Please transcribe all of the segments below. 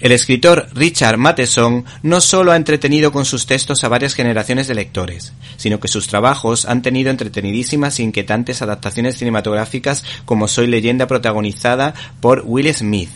El escritor Richard Matheson no solo ha entretenido con sus textos a varias generaciones de lectores, sino que sus trabajos han tenido entretenidísimas e inquietantes adaptaciones cinematográficas como Soy leyenda protagonizada por Will Smith,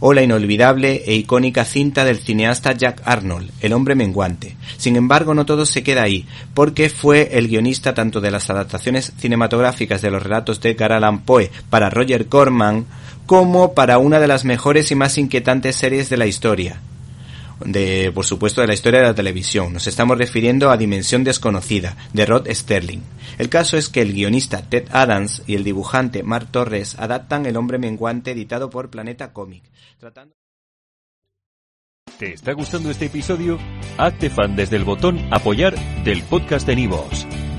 o la inolvidable e icónica cinta del cineasta Jack Arnold, El hombre menguante. Sin embargo, no todo se queda ahí, porque fue el guionista tanto de las adaptaciones cinematográficas de los relatos de Edgar Poe para Roger Corman, como para una de las mejores y más inquietantes series de la historia. De, por supuesto, de la historia de la televisión. Nos estamos refiriendo a Dimensión Desconocida, de Rod Sterling. El caso es que el guionista Ted Adams y el dibujante Mark Torres adaptan El hombre menguante editado por Planeta Comic. ¿Te está gustando este episodio? Hazte fan desde el botón Apoyar del podcast de Nivos.